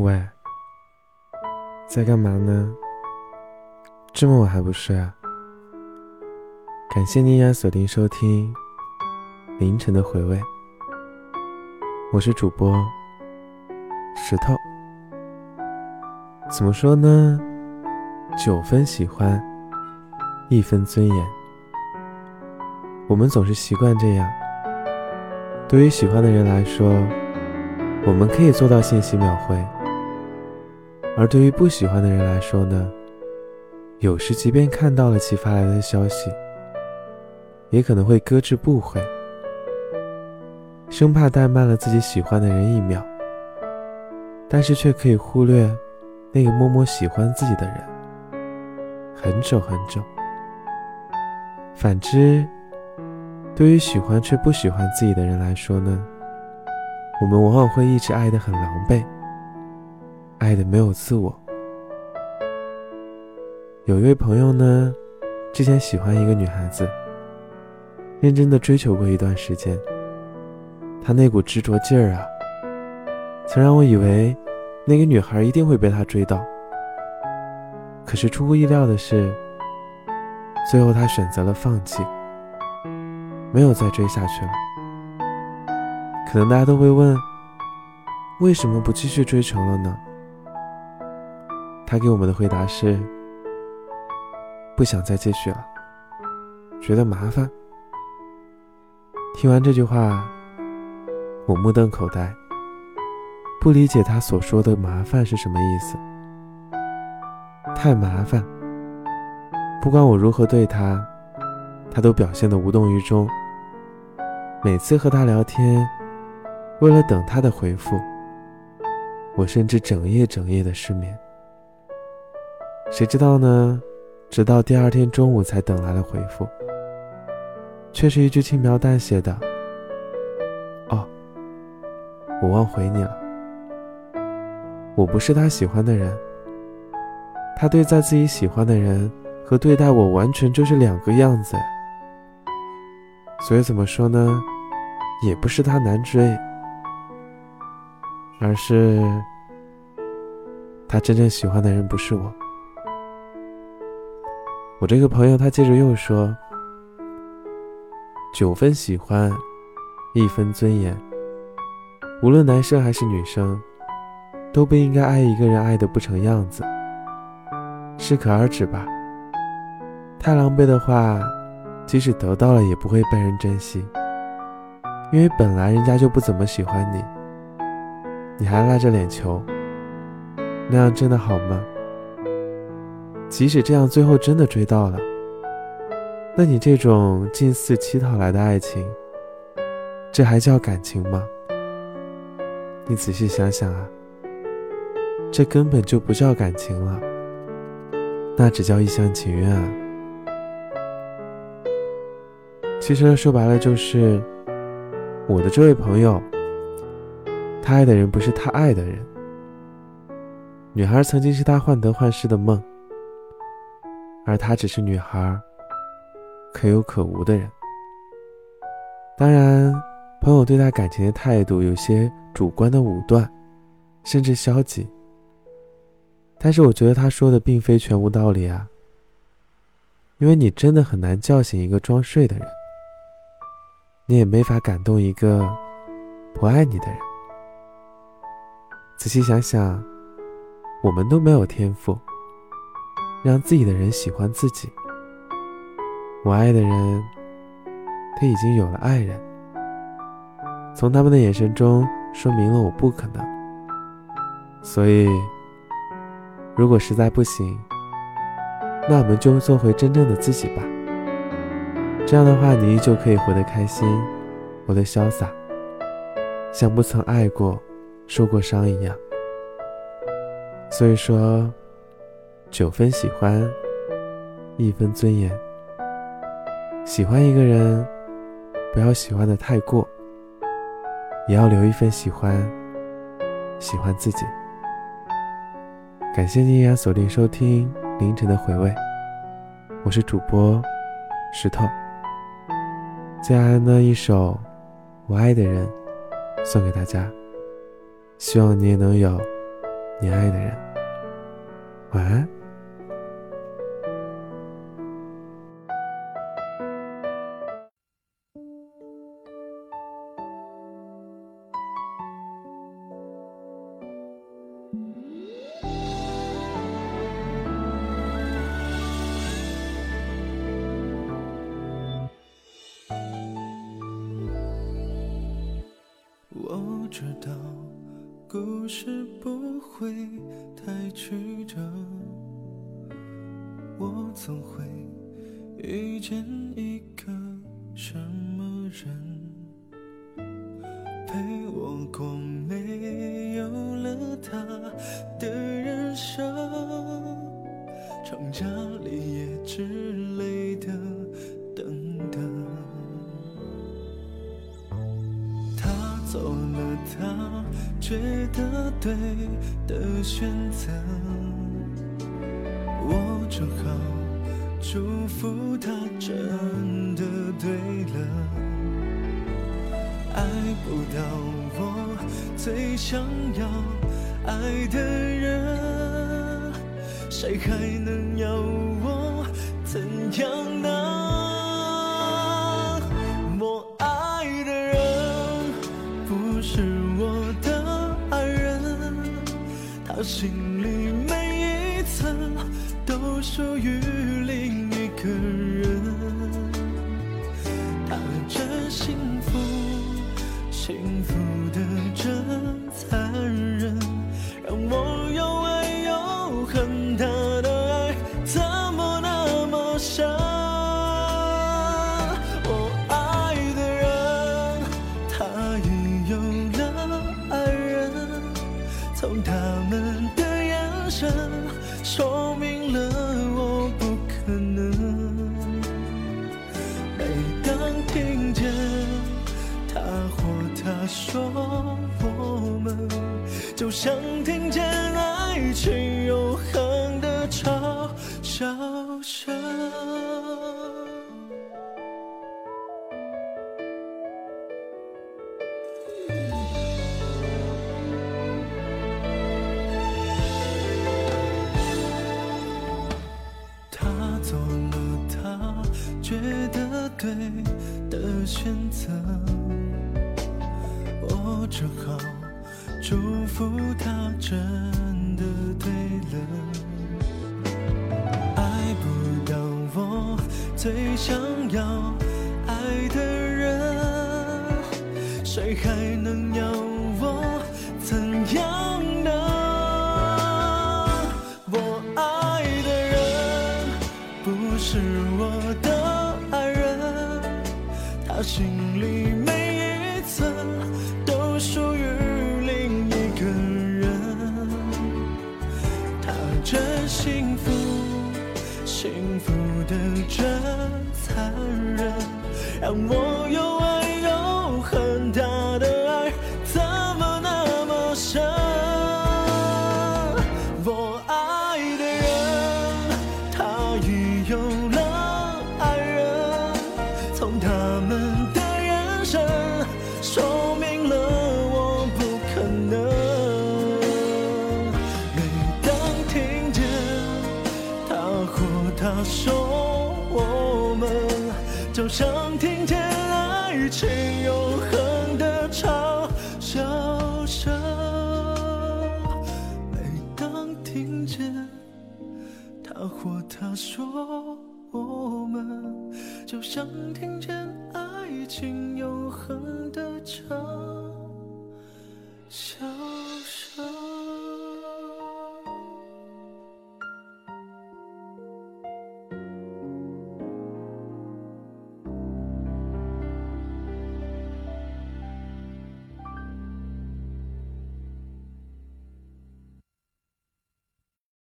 喂，在干嘛呢？这么晚还不睡啊？感谢你依然锁定收听凌晨的回味，我是主播石头。怎么说呢？九分喜欢，一分尊严。我们总是习惯这样。对于喜欢的人来说，我们可以做到信息秒回；而对于不喜欢的人来说呢，有时即便看到了其发来的消息，也可能会搁置不回，生怕怠慢了自己喜欢的人一秒，但是却可以忽略那个默默喜欢自己的人很久很久。反之，对于喜欢却不喜欢自己的人来说呢，我们往往会一直爱得很狼狈，爱的没有自我。有一位朋友呢，之前喜欢一个女孩子，认真的追求过一段时间。他那股执着劲儿啊，曾让我以为那个女孩一定会被他追到。可是出乎意料的是，最后他选择了放弃。没有再追下去了。可能大家都会问，为什么不继续追求了呢？他给我们的回答是：不想再继续了，觉得麻烦。听完这句话，我目瞪口呆，不理解他所说的麻烦是什么意思。太麻烦，不管我如何对他，他都表现得无动于衷。每次和他聊天，为了等他的回复，我甚至整夜整夜的失眠。谁知道呢？直到第二天中午才等来了回复，却是一句轻描淡写的：“哦，我忘回你了。我不是他喜欢的人，他对待自己喜欢的人和对待我完全就是两个样子。”所以怎么说呢？也不是他难追，而是他真正喜欢的人不是我。我这个朋友他接着又说：“九分喜欢，一分尊严。无论男生还是女生，都不应该爱一个人爱的不成样子，适可而止吧。太狼狈的话。”即使得到了，也不会被人珍惜，因为本来人家就不怎么喜欢你，你还赖着脸求，那样真的好吗？即使这样，最后真的追到了，那你这种近似乞讨来的爱情，这还叫感情吗？你仔细想想啊，这根本就不叫感情了，那只叫一厢情愿啊！其实说白了就是，我的这位朋友，他爱的人不是他爱的人。女孩曾经是他患得患失的梦，而他只是女孩可有可无的人。当然，朋友对待感情的态度有些主观的武断，甚至消极。但是我觉得他说的并非全无道理啊，因为你真的很难叫醒一个装睡的人。你也没法感动一个不爱你的人。仔细想想，我们都没有天赋让自己的人喜欢自己。我爱的人，他已经有了爱人，从他们的眼神中说明了我不可能。所以，如果实在不行，那我们就做回真正的自己吧。这样的话，你依旧可以活得开心，活得潇洒，像不曾爱过、受过伤一样。所以说，九分喜欢，一分尊严。喜欢一个人，不要喜欢的太过，也要留一份喜欢，喜欢自己。感谢你依然锁定收听凌晨的回味，我是主播石头。最爱的一首《我爱的人》送给大家，希望你也能有你爱的人。晚安。知道故事不会太曲折，我总会遇见一个什么人，了他觉得对的选择，我只好祝福他真的对了。爱不到我最想要爱的人，谁还能要我怎样呢？我心里每一层都属于另一个人，说我们，就像听见爱情永恒的嘲笑声。他做了他觉得对的选择，我只好祝福他真的对了。爱不到我最想要爱的人，谁还能要我怎样呢？我爱的人不是我的爱人，他。心里没幸福，幸福的真残忍，让我又爱又恨他的爱怎么那么深？我爱的人，他已有了爱人，从他们。他说我们就像听见爱情永恒的嘲笑。